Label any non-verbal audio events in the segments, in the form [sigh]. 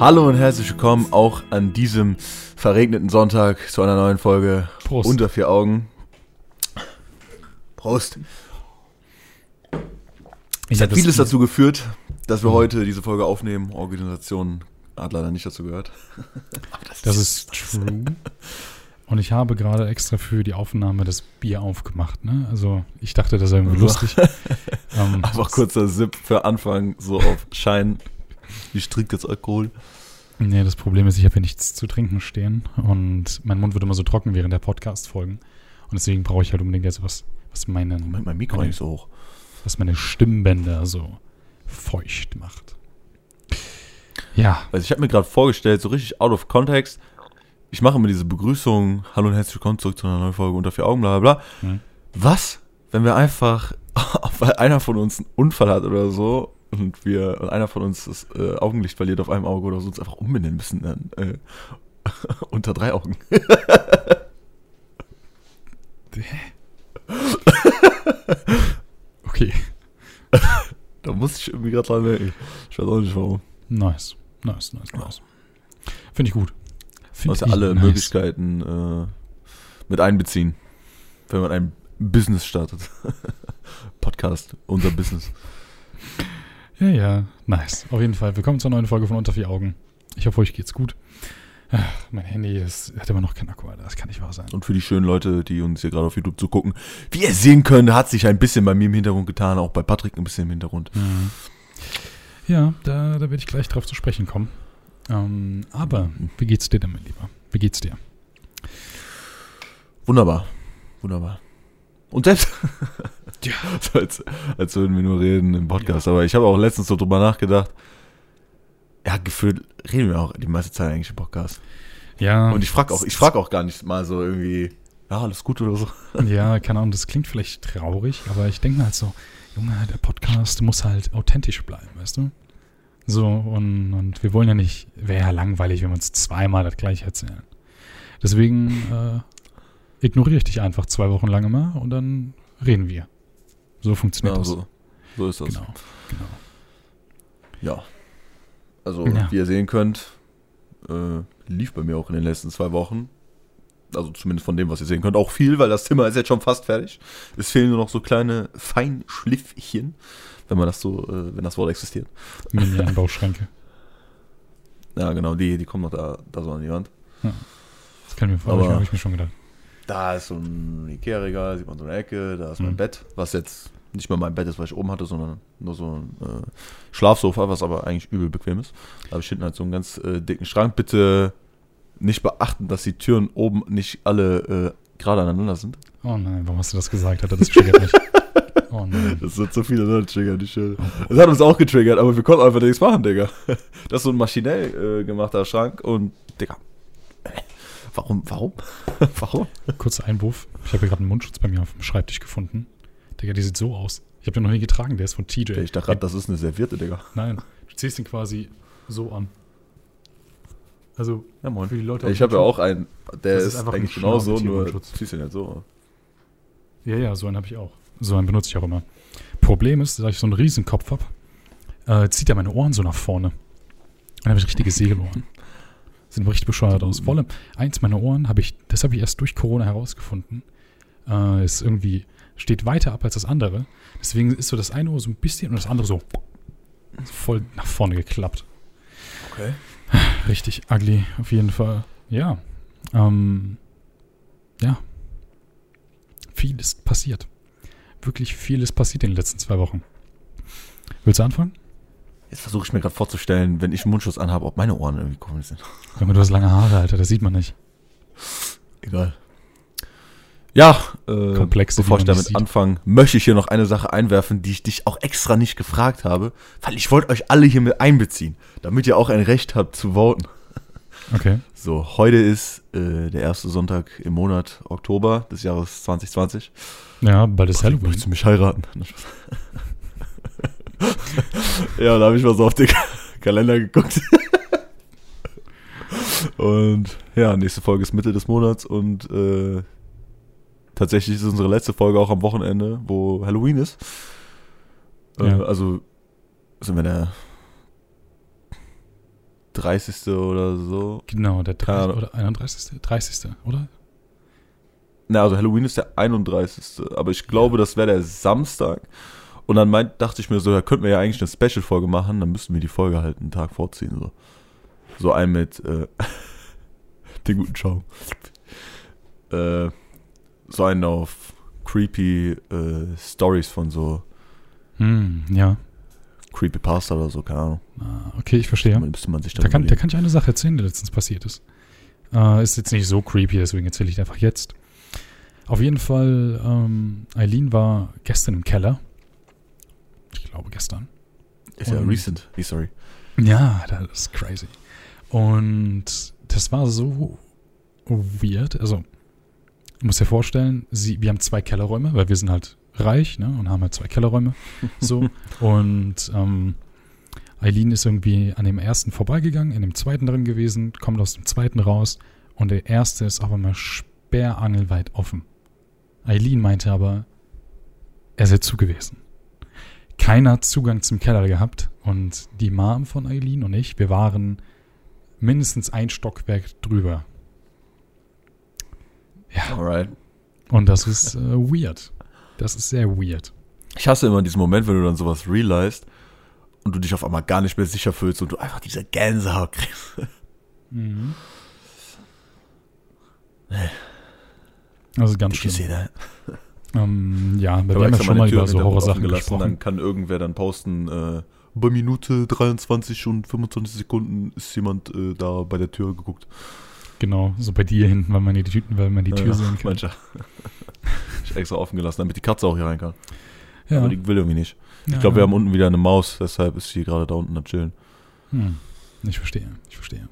Hallo und herzlich willkommen auch an diesem verregneten Sonntag zu einer neuen Folge Prost. Unter vier Augen. Prost. Es Ich hat hab vieles das, dazu geführt, dass wir heute diese Folge aufnehmen. Organisation hat leider nicht dazu gehört. Aber [laughs] das ist true. Und ich habe gerade extra für die Aufnahme das Bier aufgemacht. Ne? Also ich dachte, das ist irgendwie Also. lustig. [laughs] ähm, einfach kurzer Sip für Anfang, so auf Schein. Ich trinke jetzt Alkohol. Nee, das Problem ist, ich habe hier nichts zu trinken stehen und mein Mund wird immer so trocken während der Podcast-Folgen. Und deswegen brauche ich halt unbedingt jetzt was, was, meinen, Moment, mein Mikro meine, so hoch. was meine Stimmbänder so feucht macht. Ja, Also ich habe mir gerade vorgestellt, so richtig out of context, ich mache immer diese Begrüßung, hallo und herzlich willkommen zurück zu einer neuen Folge unter vier Augen, bla bla bla. Mhm. Was, wenn wir einfach, [laughs] weil einer von uns einen Unfall hat oder so und wir, und einer von uns das äh, Augenlicht verliert auf einem Auge oder so, uns einfach umbenennen müssen dann äh, [laughs] unter drei Augen. [laughs] okay. [laughs] Da muss ich irgendwie gerade dran denken. Ich weiß auch nicht warum. Nice. Nice, nice, nice. Finde ich gut. Finde Also alle nice. Möglichkeiten äh, mit einbeziehen, wenn man ein Business startet. Podcast, unser Business. Ja, ja, nice. Auf jeden Fall. Willkommen zur neuen Folge von Unter vier Augen. Ich hoffe, euch geht's gut. Ach, mein Handy ist, hat immer noch keinen Akku, Alter. Das kann nicht wahr sein. Und für die schönen Leute, die uns hier gerade auf YouTube zugucken, wie ihr sehen könnt, hat sich ein bisschen bei mir im Hintergrund getan, auch bei Patrick ein bisschen im Hintergrund. Mhm. Ja, da, da werde ich gleich drauf zu sprechen kommen. Ähm, aber, wie geht's dir denn, mein Lieber? Wie geht's dir? Wunderbar. Wunderbar. Und selbst? [laughs] Ja. [laughs] als, als würden wir nur reden im Podcast. Aber ich habe auch letztens so drüber nachgedacht. Ja, gefühlt reden wir auch die meiste Zeit eigentlich im Podcast. Ja. Und ich frage auch, ich frag auch gar nicht mal so irgendwie, ja, alles gut oder so. [laughs] Ja, keine Ahnung, das klingt vielleicht traurig, aber ich denke mir halt so, Junge, der Podcast muss halt authentisch bleiben, weißt du? So, und, und wir wollen ja nicht, wäre ja langweilig, wenn wir uns zweimal das gleiche erzählen. Deswegen äh, ignoriere ich dich einfach zwei Wochen lang immer und dann reden wir. So funktioniert Ja, das. so, so ist das. Genau, genau. Ja. Also, Ja. wie ihr sehen könnt, äh, lief bei mir auch in den letzten zwei Wochen. Also zumindest von dem, was ihr sehen könnt, auch viel, weil das Zimmer ist jetzt schon fast fertig. Es fehlen nur noch so kleine Feinschliffchen, wenn man das so, äh, wenn das Wort existiert. Mini-Einbauschränke. [laughs] Ja, genau, die, die kommen noch da, da so an die Wand. Das kann ich mir vorstellen, habe ich mir schon gedacht. Da ist so ein Ikea-Regal, sieht man so eine Ecke, da ist mein Mhm. Bett, was jetzt nicht mehr mein Bett ist, was ich oben hatte, sondern nur so ein äh, Schlafsofa, was aber eigentlich übel bequem ist. Da habe ich hinten halt so einen ganz äh, dicken Schrank. Bitte nicht beachten, dass die Türen oben nicht alle äh, gerade aneinander sind. Oh nein, warum hast du das gesagt? Alter, das triggert mich. [laughs] Oh nein. Das sind so viele Leute triggern, die schön. Das hat uns auch getriggert, aber wir konnten einfach nichts machen, Digga. [laughs] Das ist so ein maschinell äh, gemachter Schrank und, Digga. Warum, warum? [laughs] warum? Kurzer Einwurf. Ich habe hier gerade einen Mundschutz bei mir auf dem Schreibtisch gefunden. Digga, die sieht so aus. Ich habe den noch nie getragen, der ist von TJ. Ich dachte gerade, das ist eine Serviette, Digga. Nein, du ziehst ihn quasi so an. Also, Ja, moin. für die Leute Ich habe ja auch einen, der ist, ist einfach eigentlich ein genauso, nur ziehst ihn halt so. Ja, ja, so einen habe ich auch. So einen benutze ich auch immer. Problem ist, da ich so einen riesen Kopf habe, äh, zieht er meine Ohren so nach vorne. Dann habe ich richtige Segelohren. Sehen richtig bescheuert aus. Vor allem, eins meiner Ohren habe ich, das habe ich erst durch Corona herausgefunden, äh, ist irgendwie, steht weiter ab als das andere. Deswegen ist so das eine Ohr so ein bisschen und das andere so voll nach vorne geklappt. Okay. Richtig ugly, auf jeden Fall. Ja. Ähm, ja. Viel ist passiert. Wirklich viel ist passiert in den letzten zwei Wochen. Willst du anfangen? Jetzt versuche ich mir gerade vorzustellen, wenn ich einen Mundschutz anhabe, ob meine Ohren irgendwie komisch sind. Junge, du hast lange Haare, Alter, das sieht man nicht. Egal. Ja, äh, Komplexe, bevor ich damit anfange, möchte ich hier noch eine Sache einwerfen, die ich dich auch extra nicht gefragt habe, weil ich wollte euch alle hier mit einbeziehen, damit ihr auch ein Recht habt zu voten. Okay. So, heute ist äh, der erste Sonntag im Monat Oktober des Jahres 2020. Ja, bald ist Halloween. Möchtest du mich heiraten? [laughs] [laughs] ja, da habe ich mal so auf den [laughs] Kalender geguckt. [laughs] und ja, nächste Folge ist Mitte des Monats und äh, tatsächlich ist unsere letzte Folge auch am Wochenende, wo Halloween ist. Äh, Ja. Also sind wir der 30. oder so. Genau, der Keine 30. Ahnung. oder 31. 30. oder? Na, also Halloween ist der 31. Aber ich glaube, das wäre der Samstag. Und dann meint, dachte ich mir so, ja, könnten wir ja eigentlich eine Special-Folge machen, dann müssten wir die Folge halt einen Tag vorziehen. So, so ein mit äh, [laughs] den guten Schaum. Äh, so einen auf creepy äh, Stories von so Hm, ja. Creepypasta oder so, keine Ahnung. Ah, Okay, ich verstehe. Da müsste man sich Da kann, da kann ich eine Sache erzählen, die letztens passiert ist. Äh, ist jetzt nicht so creepy, deswegen erzähle ich einfach jetzt. Auf jeden Fall, ähm, Eileen war gestern im Keller. Ich glaube gestern. Ist ja recent. Nee, sorry. Ja, das ist crazy. Und das war so weird. Also, du musst dir vorstellen, sie, wir haben zwei Kellerräume, weil wir sind halt reich, ne? Und haben halt zwei Kellerräume. [laughs] So. und ähm, Eileen ist irgendwie an dem ersten vorbeigegangen, in dem zweiten drin gewesen, kommt aus dem zweiten raus und der erste ist auf einmal sperrangelweit offen. Eileen meinte aber, er sei zu gewesen. Keiner hat Zugang zum Keller gehabt und die Mom von Eileen und ich, wir waren mindestens ein Stockwerk drüber. Ja, Alright. und das ist äh, weird. Das ist sehr weird. Ich hasse immer diesen Moment, wenn du dann sowas realized und du dich auf einmal gar nicht mehr sicher fühlst und du einfach diese Gänsehaut kriegst. Mhm. Also ganz Ich sehe schlimm. da. Ähm, ja, Ich wir habe haben ja schon mal Tür über so Horrorsachen gelassen, gesprochen. Dann kann irgendwer dann posten, äh, bei Minute 23 und 25 Sekunden ist jemand äh, da bei der Tür geguckt. Genau, so bei dir hinten, weil man die, Tüten, weil man die Tür Ja, sehen [laughs] kann. Mancher. [laughs] ich extra offen gelassen, damit die Katze auch hier rein kann. Ja, Aber die will irgendwie nicht. Ich ja. glaube, wir haben unten wieder eine Maus, deshalb ist sie gerade da unten am Chillen. Hm. Ich verstehe, ich verstehe.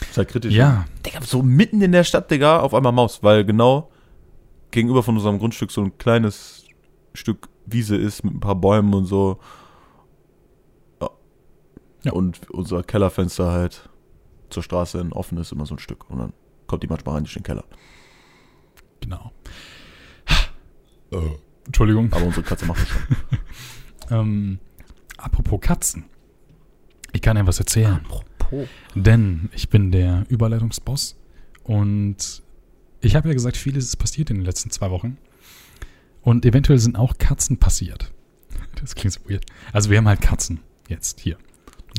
Ist halt kritisch. Ja, Digga, so mitten in der Stadt, Digga, auf einmal Maus, weil genau gegenüber von unserem Grundstück so ein kleines Stück Wiese ist mit ein paar Bäumen und so. Ja. Ja. Und unser Kellerfenster halt zur Straße hin offen ist, immer so ein Stück. Und dann kommt die manchmal rein durch den Keller. genau. Entschuldigung. Aber unsere Katze macht das schon. [laughs] Ähm, apropos Katzen. Ich kann dir was erzählen. Apropos. Denn ich bin der Überleitungsboss und ich habe ja gesagt, vieles ist passiert in den letzten zwei Wochen. Und eventuell sind auch Katzen passiert. [laughs] Das klingt so weird. Also wir haben halt Katzen jetzt hier.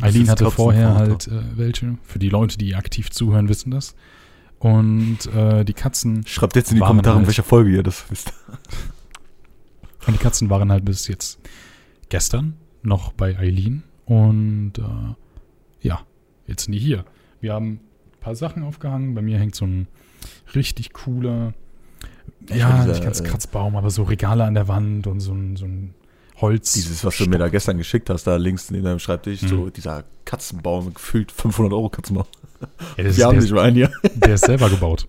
Eileen hatte vorher halt äh, welche. Für die Leute, die aktiv zuhören, wissen das. Und äh, die Katzen Schreibt jetzt in die Kommentare, in halt- welcher Folge ihr das wisst. [laughs] Und die Katzen waren halt bis jetzt gestern noch bei Eileen. Und äh, ja, jetzt sind die hier. Wir haben ein paar Sachen aufgehangen. Bei mir hängt so ein richtig cooler, Ja, dieser, nicht ganz äh, Kratzbaum, aber so Regale an der Wand und so ein, so ein Holz. Dieses, was du mir da gestern geschickt hast, da links neben deinem Schreibtisch, Mhm. so dieser Katzenbaum, gefühlt 500 Euro Katzenbaum. [laughs] ja, das Wir ist, haben nicht mal einen hier. [laughs] der ist selber gebaut.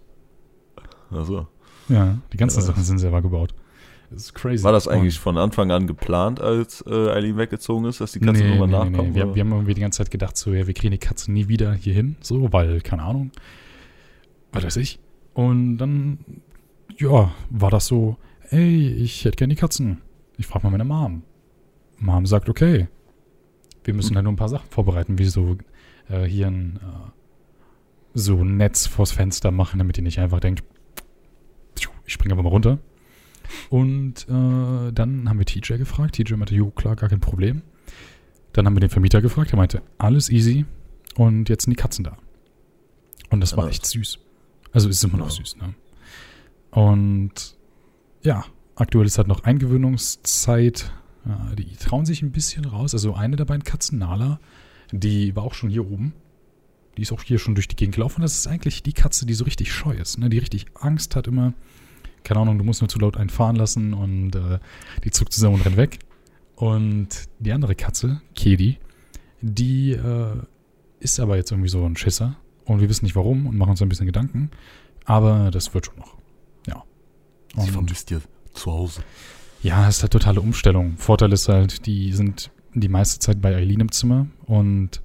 Achso. Ja, die ganzen Ja. Sachen sind selber gebaut. Das ist crazy. War das Und- eigentlich von Anfang an geplant, als äh, Eileen weggezogen ist, dass die Katzen nee, irgendwann nee, nachkommen? nee. Wir, wir haben irgendwie die ganze Zeit gedacht, so, ja, wir kriegen die Katzen nie wieder hier hin, so, weil, keine Ahnung, was weiß ich. Und dann, ja, war das so, ey, ich hätte gerne die Katzen. Ich frage mal meine Mom. Mom sagt, okay, wir müssen halt nur ein paar Sachen vorbereiten, wie so äh, hier ein äh, so ein Netz vors Fenster machen, damit ihr nicht einfach denkt, ich springe einfach mal runter. Und äh, dann haben wir TJ gefragt. TJ meinte, jo, klar, gar kein Problem. Dann haben wir den Vermieter gefragt. Er meinte, alles easy. Und jetzt sind die Katzen da. Und das war echt süß. Also ist immer noch süß, ne? Und ja, aktuell ist halt noch Eingewöhnungszeit. Ja, die trauen sich ein bisschen raus. Also eine der beiden Katzen, Nala, die war auch schon hier oben. Die ist auch hier schon durch die Gegend gelaufen. Das ist eigentlich die Katze, die so richtig scheu ist, ne? die richtig Angst hat immer. Keine Ahnung, du musst nur zu laut einen fahren lassen und äh, die zuckt zusammen und rennt weg. Und die andere Katze, Kedi, die äh, ist aber jetzt irgendwie so ein Schisser. Und wir wissen nicht warum und machen uns ein bisschen Gedanken. Aber das wird schon noch. Ja. Sie Und- vermisst ihr zu Hause. ja, es ist halt totale Umstellung. Vorteil ist halt, die sind die meiste Zeit bei Eileen im Zimmer und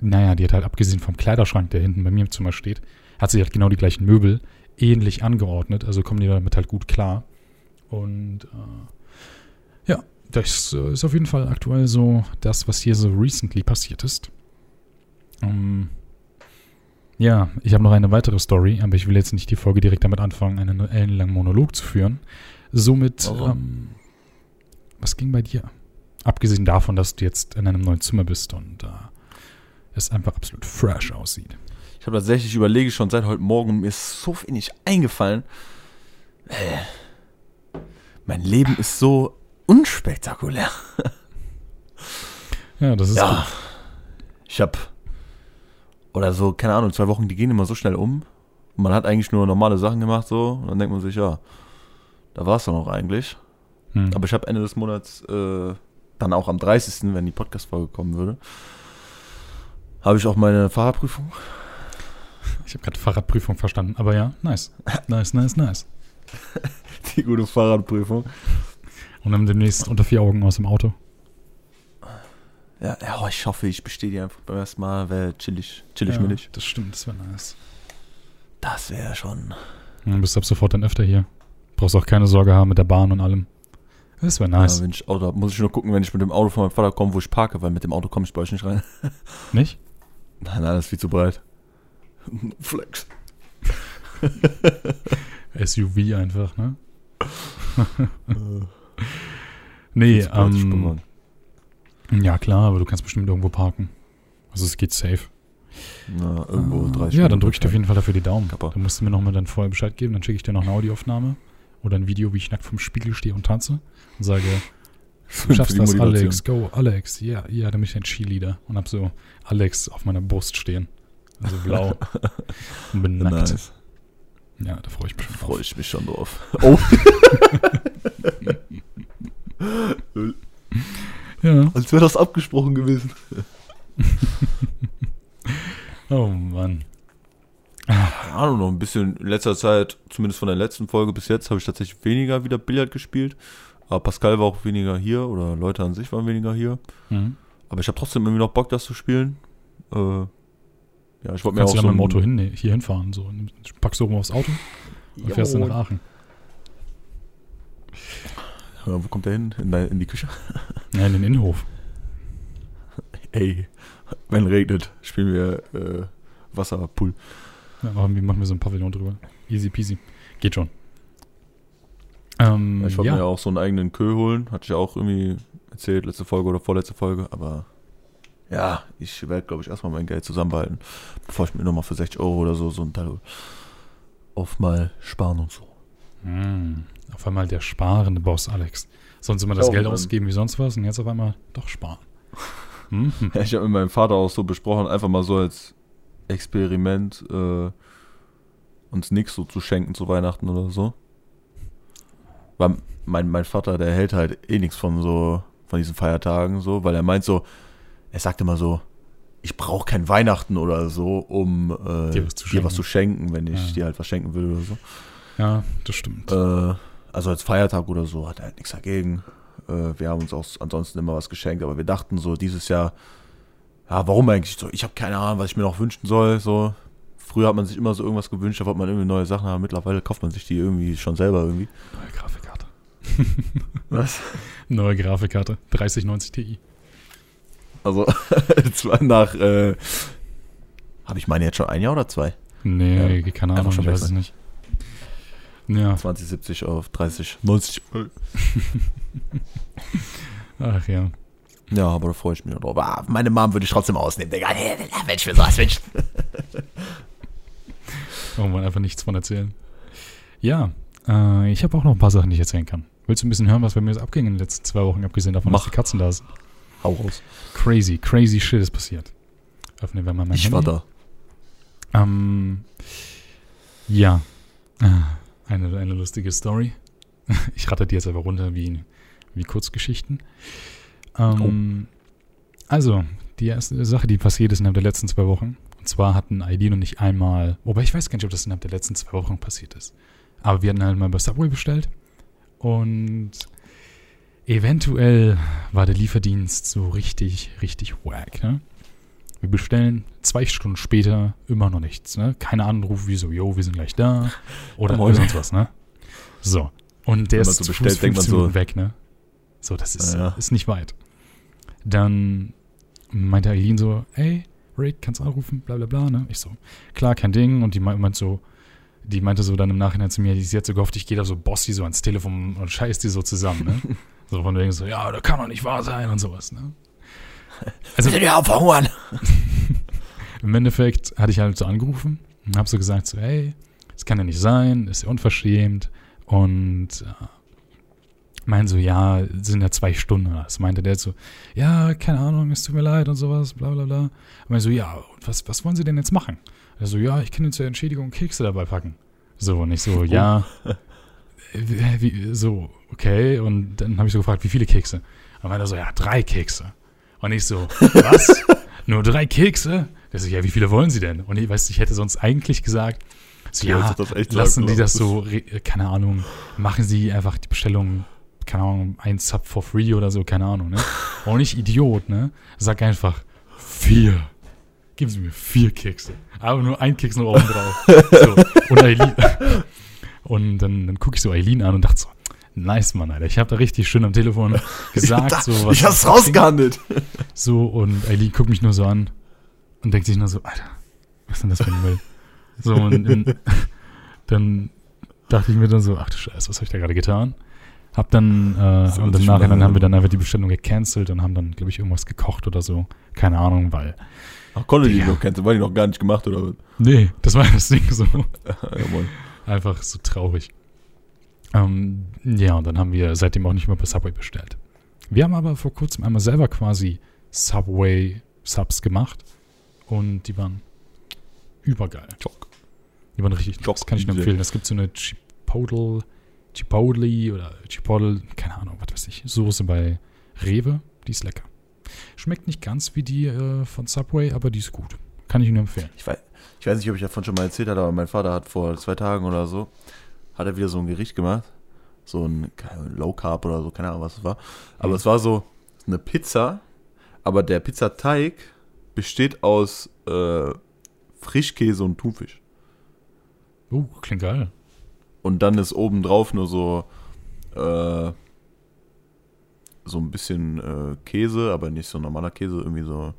naja, die hat halt abgesehen vom Kleiderschrank, der hinten bei mir im Zimmer steht, hat sie halt genau die gleichen Möbel ähnlich angeordnet, also kommen die damit halt gut klar. Und äh, ja, das äh, ist auf jeden Fall aktuell so das, was hier so recently passiert ist. Ähm, ja, ich habe noch eine weitere Story, aber ich will jetzt nicht die Folge direkt damit anfangen, einen ellenlangen Monolog zu führen. Somit, ähm, was ging bei dir? Abgesehen davon, dass du jetzt in einem neuen Zimmer bist und äh, es einfach absolut fresh aussieht. Ich habe tatsächlich überlege schon seit heute Morgen mir ist so wenig eingefallen. Äh, mein Leben ist so unspektakulär. [laughs] Ja, das ist Ja. gut. Ich habe oder so, keine Ahnung, zwei Wochen, die gehen immer so schnell um. Und man hat eigentlich nur normale Sachen gemacht so und dann denkt man sich, ja, da war es dann auch eigentlich. Hm. Aber ich habe Ende des Monats, äh, dann auch am 30., wenn die Podcast-Folge kommen würde, habe ich auch meine Fahrradprüfung. Ich habe gerade Fahrradprüfung verstanden, aber ja, nice. Nice, nice, nice. [laughs] Die gute Fahrradprüfung. Und dann demnächst unter vier Augen aus dem Auto. Ja, ja, oh, ich hoffe, ich bestehe die einfach beim ersten Mal, wäre chillig, chillig ja, millig. Das stimmt, das wäre nice. Das wäre schon. Dann bist du ab sofort dann öfter hier. Brauchst auch keine Sorge haben mit der Bahn und allem. Das wäre nice. Ja, wenn ich Auto habe, muss ich nur gucken, wenn ich mit dem Auto von meinem Vater komme, wo ich parke, weil mit dem Auto komme ich bei euch nicht rein. [laughs] Nicht? Nein, nein, das ist viel zu breit. [laughs] Flex. [laughs] SUV einfach, ne? nee, ich bin ähm, ja klar, aber du kannst bestimmt irgendwo parken. Also es geht safe. Na, irgendwo Ah, 30 Ja, dann drücke ich dir auf jeden Fall dafür die Daumen. Kappa. Dann musst du mir nochmal dann vorher Bescheid geben, dann schicke ich dir noch eine Audioaufnahme oder ein Video, wie ich nackt vom Spiegel stehe und tanze und sage, [laughs] du schaffst das. Alex, go, Alex, ja, ja, dann bin ich ein Cheerleader und hab so Alex auf meiner Brust stehen. Also blau [laughs] und bin nackt. Nice. Ja, da freue ich mich schon Freue drauf. ich mich schon drauf. Oh, [laughs] Ja. als wäre das abgesprochen gewesen. [laughs] Oh Mann. Keine Ahnung, noch ein bisschen in letzter Zeit, zumindest von der letzten Folge bis jetzt, habe ich tatsächlich weniger wieder Billard gespielt. Aber Pascal war auch weniger hier oder Leute an sich waren weniger hier. Mhm. Aber ich habe trotzdem irgendwie noch Bock, das zu spielen. Äh, ja, ich wollte mir Kannst auch du so dann mit dem ein- Auto hin, nee, hier hinfahren. So. Packst du oben aufs Auto und fährst dann nach Aachen. Ja, wo kommt der hin? In, in die Küche? [laughs] Ja, in den Innenhof. Ey, wenn regnet, spielen wir äh, Wasserpool. Ja, machen, wir, machen wir so ein Pavillon drüber. Easy peasy. Geht schon. Ähm, Ich wollte ja. mir ja auch so einen eigenen Kö holen. Hatte ich ja auch irgendwie erzählt, letzte Folge oder vorletzte Folge. Aber ja, ich werde, glaube ich, erstmal mein Geld zusammenbehalten, bevor ich mir nochmal für 60 Euro oder so so ein Teil auf mal sparen und so. Hm, auf einmal der sparende Boss, Alex. Sonst immer das Ja, Geld Mann. ausgeben wie sonst was und jetzt auf einmal doch sparen. [laughs] Mhm. Ja, ich habe mit meinem Vater auch so besprochen, einfach mal so als Experiment äh, uns nichts so zu schenken zu Weihnachten oder so. Weil mein, mein Vater, der hält halt eh nichts von so, von diesen Feiertagen so, weil er meint so, er sagt immer so, ich brauche kein Weihnachten oder so, um äh, Dir was zu dir was schenken. zu schenken, wenn ich Ja. dir halt was schenken will oder so. Ja, das stimmt. Äh, also als Feiertag oder so hat er halt nichts dagegen. Äh, wir haben uns auch ansonsten immer was geschenkt, aber wir dachten so dieses Jahr, ja, warum eigentlich so? Ich habe keine Ahnung, was ich mir noch wünschen soll. So früher hat man sich immer so irgendwas gewünscht, da wollte man irgendwie neue Sachen haben. Mittlerweile kauft man sich die irgendwie schon selber irgendwie. Neue Grafikkarte. [laughs] Was? Neue Grafikkarte. 3090 Ti. Also [laughs] zwar nach, äh, habe ich meine jetzt schon ein Jahr oder zwei? Nee, keine einfach Ahnung, schon ich weiß es nicht. Ja, 2070 auf 30, 90. [laughs] ach ja. Ja, aber da freue ich mich drauf. Ah, meine Mom würde ich trotzdem ausnehmen, Digga. Wenn ich mir sowas wünsche. Oh man, einfach nichts von erzählen. Ja, äh, ich habe auch noch ein paar Sachen, die ich erzählen kann. Willst du ein bisschen hören, was bei mir so abging in den letzten zwei Wochen, abgesehen davon, Mach. dass die Katzen da sind? Hau raus. Crazy, crazy shit ist passiert. Öffnen wir mal mein Ich Handy. war da. Ähm, ja, Ah, eine, eine lustige Story. [laughs] Ich ratte die jetzt aber runter wie, wie Kurzgeschichten. Ähm, Also, die erste Sache, die passiert ist innerhalb der letzten zwei Wochen. Und zwar hatten Aileen und ich einmal, wobei ich weiß gar nicht, ob das innerhalb der letzten zwei Wochen passiert ist. Aber wir hatten halt mal bei Subway bestellt. Und eventuell war der Lieferdienst so richtig, richtig wack, ne? Wir bestellen zwei Stunden später immer noch nichts, ne? Keine Anruf wie so, yo, wir sind gleich da. [laughs] Oder sonst was, ne? So. Und der ist so bestellt, Fuß denkt man 15 so- Minuten weg, ne? So, das ist, Ja, ist nicht weit. Dann meinte Eileen so, ey, Rick, kannst anrufen, bla bla bla, ne? Ich so, klar, kein Ding. Und die meint so, die meinte so dann im Nachhinein zu mir, sie hat so gehofft, ich gehe da so Bossy so ans Telefon und scheiß die so zusammen, ne? [laughs] so von wegen so, ja, das kann doch nicht wahr sein und sowas, ne? Also, ja, verhungern. [laughs] Im Endeffekt hatte ich halt so angerufen und habe so gesagt, so, hey, das kann ja nicht sein, ist ja unverschämt. Und äh, meinen so, ja, sind ja zwei Stunden. Das meinte der so, ja, keine Ahnung, es tut mir leid und sowas, bla bla bla. Und meinte so, ja, was, was wollen Sie denn jetzt machen? Er so, ja, ich kann Ihnen zur Entschädigung Kekse dabei packen. So, und ich so, ja, wie, wie, so, okay. Und dann habe ich so gefragt, wie viele Kekse? Und meinte er so, ja, drei Kekse. Und ich so, was? [laughs] Nur drei Kekse? Der so, ja, wie viele wollen Sie denn? Und ich weiß, ich hätte sonst eigentlich gesagt, so, ja, lassen die das so, keine Ahnung, machen Sie einfach die Bestellung, keine Ahnung, ein Sub for free oder so, keine Ahnung, ne? [laughs] Und nicht Idiot, ne? Sag einfach vier. Geben Sie mir vier Kekse. Aber nur ein Keks noch oben drauf. [laughs] so. Und Eileen. Und dann, dann gucke ich so Eileen an und dachte so, nice, Mann, Alter. Ich habe da richtig schön am Telefon [laughs] gesagt, da, so was. Ich hab's rausgehandelt. [laughs] So, und Eileen guckt mich nur so an und denkt sich nur so, Alter, was ist denn das für ein Müll? So, und, und [laughs] dann dachte ich mir dann so, ach du Scheiße, was habe ich da gerade getan? Hab dann, äh, und im Nachhinein haben wir dann einfach die Bestellung gecancelt und haben dann, glaube ich, irgendwas gekocht oder so. Keine Ahnung, weil. Ach, konnte die noch canceln? War die noch gar nicht gemacht oder was? Nee, das war das Ding so. einfach so traurig. Ähm, ja, und dann haben wir seitdem auch nicht mehr bei Subway bestellt. Wir haben aber vor kurzem einmal selber quasi Subway-Subs gemacht und die waren übergeil. Chock. Die waren richtig Chock. Das kann ich nur empfehlen. Es gibt so eine Chipotle, Chipotle oder Chipotle, keine Ahnung, was weiß ich, Soße bei Rewe. Die ist lecker. Schmeckt nicht ganz wie die äh, von Subway, aber die ist gut. Kann ich nur empfehlen. Ich weiß, ich weiß nicht, ob ich davon schon mal erzählt habe, aber mein Vater hat vor zwei Tagen oder so, hat er wieder so ein Gericht gemacht. So ein Low Carb oder so, keine Ahnung, was es war. Aber mhm. es war so eine Pizza, aber der Pizzateig besteht aus äh, Frischkäse und Thunfisch. Uh, klingt geil. Und dann ist obendrauf nur so äh, so ein bisschen äh, Käse, aber nicht so normaler Käse, irgendwie so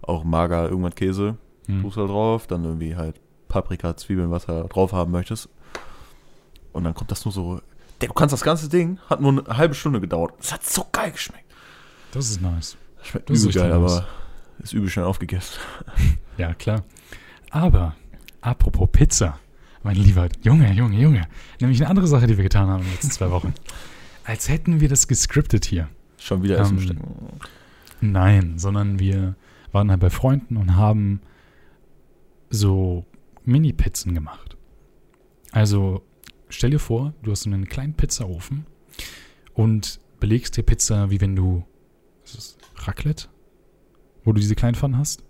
auch mager irgendwas Käse. Hm. Tust halt drauf, dann irgendwie halt Paprika, Zwiebeln, was du drauf haben möchtest. Und dann kommt das nur so. Du kannst das ganze Ding, hat nur eine halbe Stunde gedauert. Es hat so geil geschmeckt. Das ist nice. Das schmeckt das übel geil, nice. aber ist übel schnell aufgegessen. [laughs] ja, klar. Aber, apropos Pizza, mein lieber Junge, Junge, Junge. Nämlich eine andere Sache, die wir getan haben in den letzten zwei Wochen. Als hätten wir das gescriptet hier. Schon wieder Essen ähm, Nein, sondern wir waren halt bei Freunden und haben so Mini-Pizzen gemacht. Also stell dir vor, du hast einen kleinen Pizzaofen und belegst dir Pizza, wie wenn du. Ist das? Raclette? Wo du diese kleinen Pfannen hast?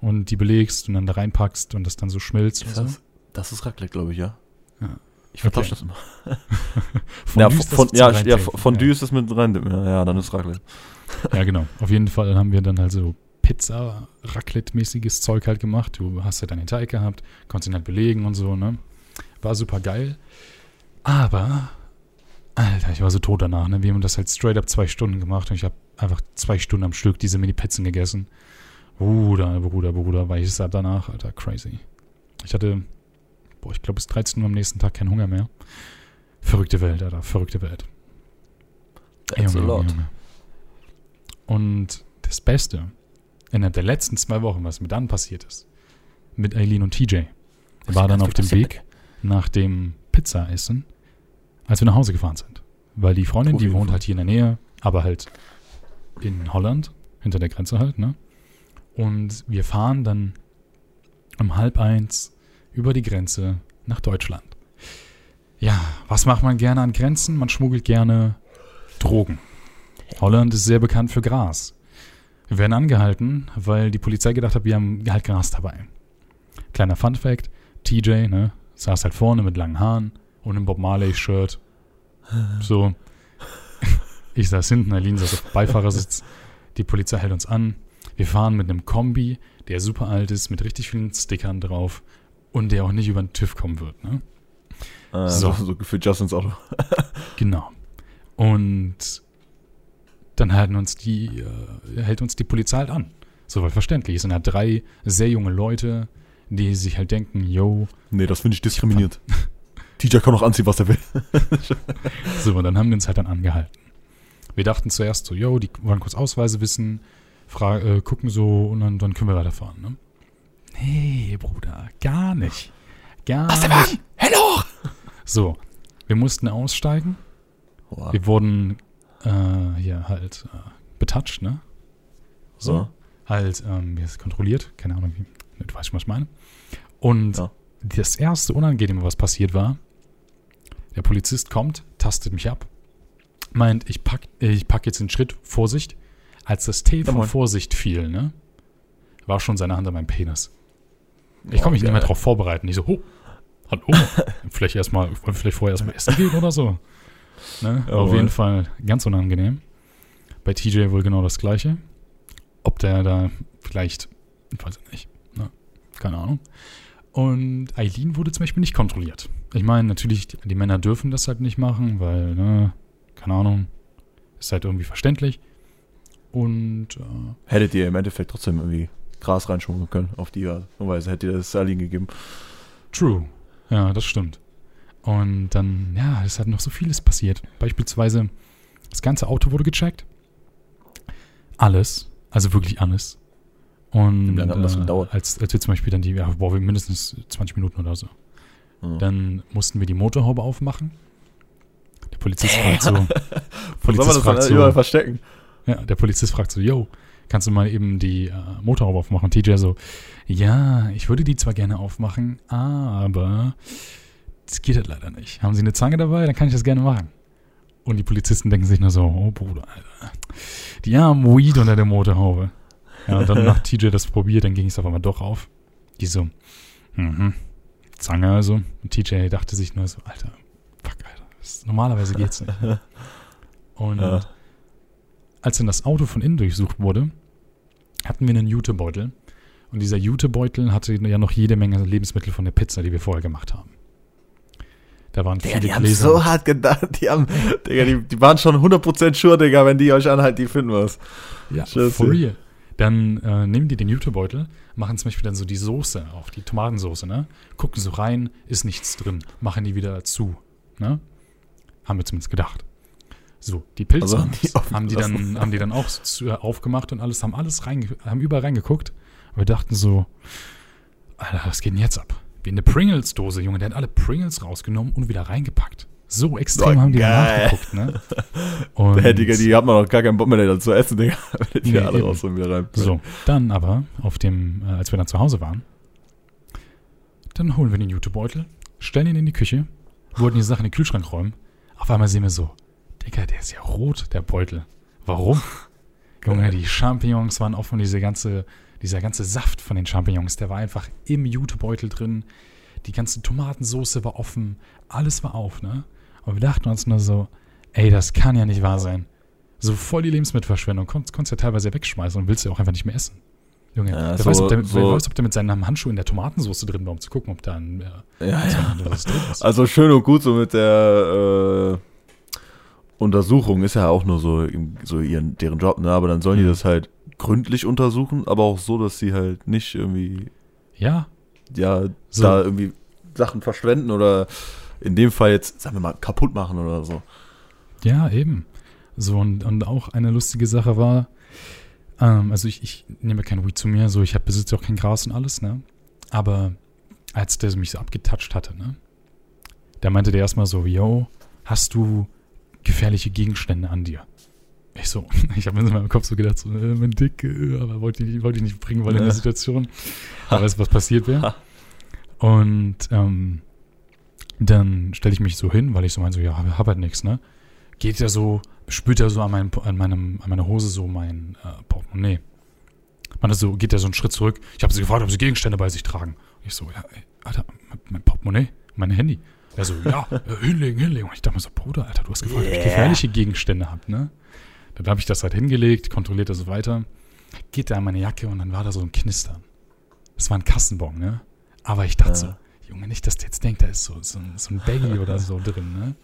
Und die belegst und dann da reinpackst und das dann so schmilzt. Ist das, so. das ist Raclette, glaube ich, ja. ja. Ich vertausche okay. das immer. [laughs] von ja, von, ja, ja, von ja. ist das mit rein. Ja, ja, dann ist Raclette. ja, genau. Auf jeden Fall haben wir dann halt so Pizza, Raclette-mäßiges Zeug halt gemacht. Du hast ja deinen Teig gehabt, konntest ihn halt belegen und so, ne? War super geil. Aber, Alter, ich war so tot danach, ne? Wir haben das halt straight up zwei Stunden gemacht und ich habe einfach zwei Stunden am Stück diese Mini-Pizzen gegessen. Bruder, Bruder, Bruder, war ich satt danach, Alter, crazy. Ich hatte, boah, ich glaube bis 13 Uhr am nächsten Tag keinen Hunger mehr. Verrückte Welt, Alter, verrückte Welt. That's Junge, a lot. Junge. Und das Beste, innerhalb der letzten zwei Wochen, was mir dann passiert ist, mit Eileen und TJ, war dann auf dem Weg nach dem Pizza-Essen, als wir nach Hause gefahren sind. Weil die Freundin, die wohnt halt hier in der Nähe, aber halt in Holland, hinter der Grenze halt, ne? Und wir fahren dann um halb eins über die Grenze nach Deutschland. Ja, was macht man gerne an Grenzen? Man schmuggelt gerne Drogen. Holland ist sehr bekannt für Gras. Wir werden angehalten, weil die Polizei gedacht hat, wir haben halt Gras dabei. Kleiner Fun Fact, TJ, ne, saß halt vorne mit langen Haaren und einem Bob Marley-Shirt. So. Ich saß hinten, Aline saß auf dem Beifahrersitz. Die Polizei hält uns an. Wir fahren mit einem Kombi, der super alt ist, mit richtig vielen Stickern drauf und der auch nicht über den TÜV kommen wird, ne? Äh, so. so gefühlt Justins Auto. [laughs] genau. Und dann halten uns die, äh, hält uns die Polizei halt an. Soweit verständlich. Es sind halt drei sehr junge Leute, die sich halt denken, yo, Nee, das finde ich diskriminiert. [laughs] TJ kann auch anziehen, was er will. so, und dann haben wir uns halt dann angehalten. Wir dachten zuerst so, yo, die wollen kurz Ausweise wissen, äh, gucken so und dann, dann können wir weiterfahren, ne? Nee, Bruder, gar nicht. Gar nicht. Hello! So, wir mussten aussteigen. Boah. Wir wurden äh, hier halt äh, betatscht, ne? So. So. Halt, ähm, wir sind kontrolliert, keine Ahnung, wie, du weißt schon, was ich meine. Und Ja. das erste Unangenehme, was passiert war, der Polizist kommt, tastet mich ab, meint, ich pack, ich pack jetzt den Schritt, Vorsicht. Als das T von. Vorsicht fiel, ne, war schon seine Hand an meinem Penis. Ich Oh, konnte mich nicht mehr darauf vorbereiten. Ich so, oh, hallo, [laughs] vielleicht erstmal, vielleicht vorher erstmal essen gehen oder so. Ne? Auf Jawohl. jeden Fall ganz unangenehm. Bei TJ wohl genau das gleiche. Ob der da vielleicht, ich weiß ich nicht? Keine Ahnung. Und Eileen wurde zum Beispiel nicht kontrolliert. Ich meine, natürlich, die, die Männer dürfen das halt nicht machen, weil, ne, keine Ahnung, ist halt irgendwie verständlich. Und äh, Hättet ihr im Endeffekt trotzdem irgendwie Gras reinschmuggeln können auf die Art und Weise. Hättet ihr das Stalin gegeben. True. Ja, das stimmt. Und dann, ja, es hat noch so vieles passiert. Beispielsweise, das ganze Auto wurde gecheckt. Alles. Also wirklich alles. Und äh, als, als wir zum Beispiel dann die, ja, boah, wir mindestens 20 Minuten oder so. Ja. Dann mussten wir die Motorhaube aufmachen. Der Polizist fragt so, [laughs] Polizist fragt so, überall verstecken? ja, der Polizist fragt so, yo, kannst du mal eben die äh, Motorhaube aufmachen? TJ so, ja, ich würde die zwar gerne aufmachen, aber das geht halt leider nicht. Haben Sie eine Zange dabei? Dann kann ich das gerne machen. Und die Polizisten denken sich nur so, oh Bruder, Alter, die haben Weed unter der Motorhaube. Ja, und dann nach TJ das probiert, dann ging es auf einmal doch auf. Die so, mhm, Zange also. Und TJ dachte sich nur so, Alter, fuck, Alter, das, normalerweise geht's nicht. [laughs] Und Ja. als dann das Auto von innen durchsucht wurde, hatten wir einen Jutebeutel. Und dieser Jutebeutel hatte ja noch jede Menge Lebensmittel von der Pizza, die wir vorher gemacht haben. Da waren Digga, viele die haben Gläser. so hart gedacht. Die haben, Digga, die, die waren schon 100% sure, Digga, wenn die euch anhalten, die finden was. ja, Scheiße. for real. Dann äh, nehmen die den Jutebeutel, machen zum Beispiel dann so die Soße auf, die Tomatensoße, ne? Gucken so rein, ist nichts drin, machen die wieder zu, ne? Haben wir zumindest gedacht. So, die Pilze Also haben die haben, die dann, haben die dann auch zu, äh, aufgemacht und alles, haben alles rein, haben überall reingeguckt. Und wir dachten so, Alter, was geht denn jetzt ab? Wie eine Pringles-Dose, Junge, der hat alle Pringles rausgenommen und wieder reingepackt. So extrem Oh, haben die geil. nachgeguckt, ne? [laughs] Und Hey, Digga, die hat man doch gar keinen Bock mehr dazu essen, Digga. [laughs] Wenn die Nee, alle raus und wieder rein. So, dann aber, auf dem, äh, als wir dann zu Hause waren, dann holen wir den Jutebeutel, stellen ihn in die Küche, wollten die Sache in den Kühlschrank räumen. Auf einmal sehen wir so, Digga, der ist ja rot, der Beutel. Warum? [laughs] Junge, die Champignons waren offen und diese ganze, dieser ganze Saft von den Champignons, der war einfach im Jutebeutel drin. Die ganze Tomatensoße war offen, alles war auf, ne? Und wir dachten uns nur so, ey, das kann ja nicht wahr sein. So voll die Lebensmittelverschwendung. Konntest, konntest ja teilweise wegschmeißen und willst ja auch einfach nicht mehr essen. Junge, Ja, wer, so- weiß, ob der, so- wer weiß, ob der mit seinem Handschuh in der Tomatensauce drin war, um zu gucken, ob da ein, äh, Ja, ja. ist. Also schön und gut so mit der äh, Untersuchung ist ja auch nur so, so ihren, deren Job, ne? Aber dann sollen die Mhm. das halt gründlich untersuchen, aber auch so, dass sie halt nicht irgendwie, Ja, ja, So. da irgendwie Sachen verschwenden oder in dem Fall jetzt, sagen wir mal, kaputt machen oder so. Ja, eben. So, und, und auch eine lustige Sache war, ähm, also ich, ich nehme kein Weed zu mir, so ich besitze auch kein Gras und alles, ne? Aber als der mich so abgetatscht hatte, ne? Da meinte der erstmal so, yo, hast du gefährliche Gegenstände an dir? Ich so, [laughs] ich habe mir in meinem Kopf so gedacht, so, äh, mein Dick, äh, aber wollte ich, nicht- wollte ich nicht bringen, weil in der. Situation, wer weiß, was passiert wäre. Und ähm, dann stelle ich mich so hin, weil ich so meine, so, ja, hab halt nichts, ne? Geht er so, spürt er so an, meinem, an, meinem, an meiner Hose so mein äh, Portemonnaie. Man ist so, geht er so einen Schritt zurück. Ich habe sie gefragt, ob sie Gegenstände bei sich tragen. Ich so, ja, ey, Alter, mein, Portemonnaie, mein Handy. Er so, ja, [laughs] äh, hinlegen, hinlegen. Und ich dachte mir so, Bruder, Alter, du hast gefragt, ob ich Yeah. gefährliche Gegenstände habe, ne? Dann habe ich das halt hingelegt, kontrolliert er so weiter. Geht er an meine Jacke und dann war da so ein Knistern. Das war ein Kassenbon, ne? Aber ich dachte Ja. so, Junge, nicht, dass der jetzt denkt, da ist so, so, ein, so ein Baggy [laughs] oder so drin, ne?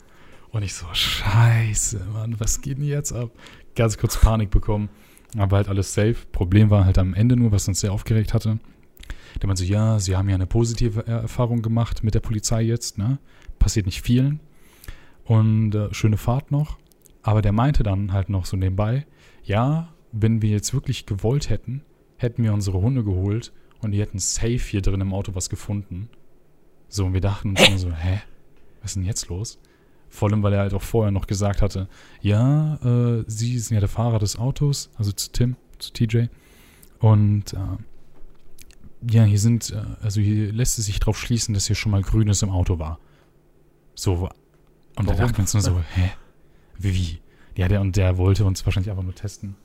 Und ich so, scheiße, Mann, was geht denn jetzt ab? Ganz kurz Panik bekommen. Aber halt alles safe. Problem war halt am Ende nur, was uns sehr aufgeregt hatte. Der meinte so, ja, sie haben ja eine positive Erfahrung gemacht mit der Polizei jetzt, ne? Passiert nicht vielen. Und äh, schöne Fahrt noch. Aber der meinte dann halt noch so nebenbei, ja, wenn wir jetzt wirklich gewollt hätten, hätten wir unsere Hunde geholt und die hätten safe hier drin im Auto was gefunden. So, und wir dachten uns nur so, hä? Was ist denn jetzt los? Vor allem, weil er halt auch vorher noch gesagt hatte, ja, äh, sie sind ja der Fahrer des Autos, also zu Tim, zu TJ. Und äh, ja, hier sind, äh, also hier lässt es sich drauf schließen, dass hier schon mal Grünes im Auto war. So, und da dachten wir uns nur so, hä? Wie? wie? Ja, der und der wollte uns wahrscheinlich einfach nur testen,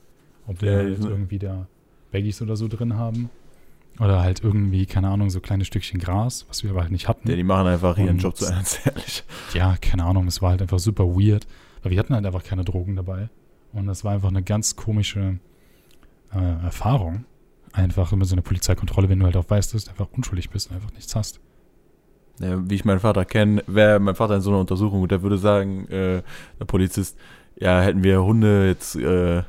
ob wir Ja, halt irgendwie da Baggies oder so drin haben. Oder halt irgendwie, keine Ahnung, so kleine Stückchen Gras, was wir aber halt nicht hatten. Ja, die machen einfach ihren Und- Job zu ernst, [laughs] ehrlich. ja, keine Ahnung, es war halt einfach super weird, weil wir hatten halt einfach keine Drogen dabei. Und das war einfach eine ganz komische äh, Erfahrung. Einfach mit so einer Polizeikontrolle, wenn du halt auch weißt, dass du einfach unschuldig bist und einfach nichts hast. Ja, wie ich meinen Vater kenne, wäre mein Vater in so einer Untersuchung und der würde sagen, äh, der Polizist, ja, hätten wir Hunde jetzt äh,